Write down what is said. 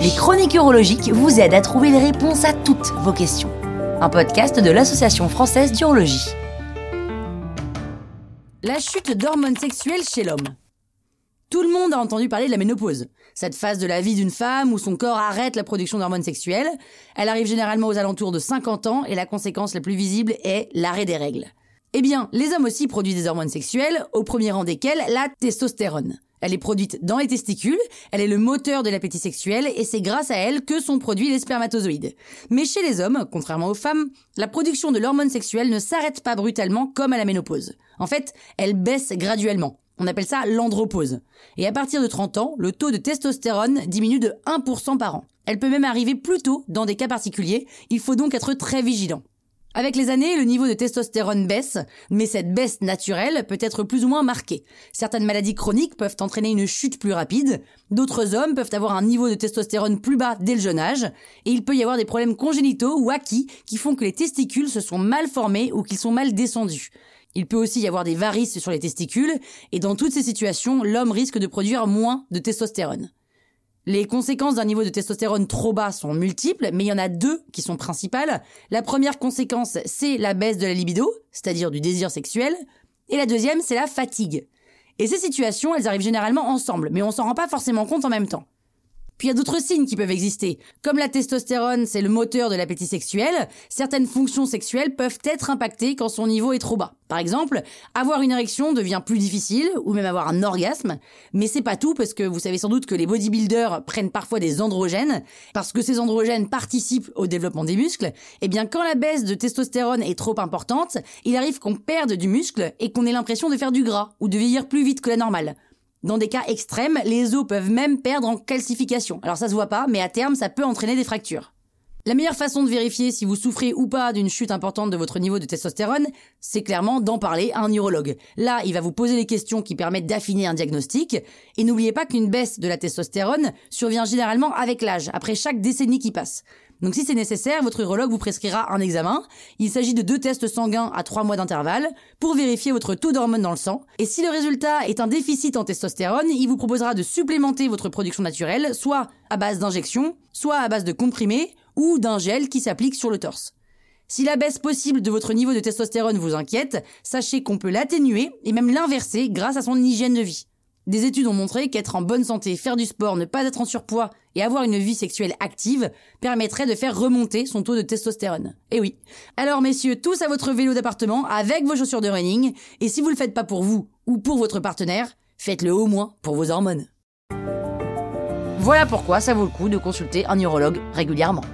Les chroniques urologiques vous aident à trouver les réponses à toutes vos questions. Un podcast de l'Association française d'urologie. La chute d'hormones sexuelles chez l'homme. Tout le monde a entendu parler de la ménopause, cette phase de la vie d'une femme où son corps arrête la production d'hormones sexuelles. Elle arrive généralement aux alentours de 50 ans et la conséquence la plus visible est l'arrêt des règles. Eh bien, les hommes aussi produisent des hormones sexuelles, au premier rang desquelles la testostérone. Elle est produite dans les testicules, elle est le moteur de l'appétit sexuel et c'est grâce à elle que sont produits les spermatozoïdes. Mais chez les hommes, contrairement aux femmes, la production de l'hormone sexuelle ne s'arrête pas brutalement comme à la ménopause. En fait, elle baisse graduellement. On appelle ça l'andropause. Et à partir de 30 ans, le taux de testostérone diminue de 1% par an. Elle peut même arriver plus tôt dans des cas particuliers, il faut donc être très vigilant. Avec les années, le niveau de testostérone baisse, mais cette baisse naturelle peut être plus ou moins marquée. Certaines maladies chroniques peuvent entraîner une chute plus rapide, d'autres hommes peuvent avoir un niveau de testostérone plus bas dès le jeune âge, et il peut y avoir des problèmes congénitaux ou acquis qui font que les testicules se sont mal formés ou qu'ils sont mal descendus. Il peut aussi y avoir des varices sur les testicules, et dans toutes ces situations, l'homme risque de produire moins de testostérone. Les conséquences d'un niveau de testostérone trop bas sont multiples, mais il y en a deux qui sont principales. La première conséquence, c'est la baisse de la libido, c'est-à-dire du désir sexuel, et la deuxième, c'est la fatigue. Et ces situations, elles arrivent généralement ensemble, mais on s'en rend pas forcément compte en même temps. Puis il y a d'autres signes qui peuvent exister. Comme la testostérone, c'est le moteur de l'appétit sexuel, certaines fonctions sexuelles peuvent être impactées quand son niveau est trop bas. Par exemple, avoir une érection devient plus difficile, ou même avoir un orgasme. Mais c'est pas tout, parce que vous savez sans doute que les bodybuilders prennent parfois des androgènes, parce que ces androgènes participent au développement des muscles. Eh bien, quand la baisse de testostérone est trop importante, il arrive qu'on perde du muscle et qu'on ait l'impression de faire du gras, ou de vieillir plus vite que la normale. Dans des cas extrêmes, les os peuvent même perdre en calcification. Alors ça se voit pas, mais à terme, ça peut entraîner des fractures. La meilleure façon de vérifier si vous souffrez ou pas d'une chute importante de votre niveau de testostérone, c'est clairement d'en parler à un neurologue. Là, il va vous poser les questions qui permettent d'affiner un diagnostic. Et n'oubliez pas qu'une baisse de la testostérone survient généralement avec l'âge, après chaque décennie qui passe. Donc si c'est nécessaire, votre urologue vous prescrira un examen. Il s'agit de deux tests sanguins à trois mois d'intervalle pour vérifier votre taux d'hormones dans le sang. Et si le résultat est un déficit en testostérone, il vous proposera de supplémenter votre production naturelle, soit à base d'injection, soit à base de comprimés ou d'un gel qui s'applique sur le torse. Si la baisse possible de votre niveau de testostérone vous inquiète, sachez qu'on peut l'atténuer et même l'inverser grâce à son hygiène de vie. Des études ont montré qu'être en bonne santé, faire du sport, ne pas être en surpoids et avoir une vie sexuelle active permettrait de faire remonter son taux de testostérone. Eh oui. Alors messieurs, tous à votre vélo d'appartement avec vos chaussures de running et si vous le faites pas pour vous ou pour votre partenaire, faites-le au moins pour vos hormones. Voilà pourquoi ça vaut le coup de consulter un urologue régulièrement.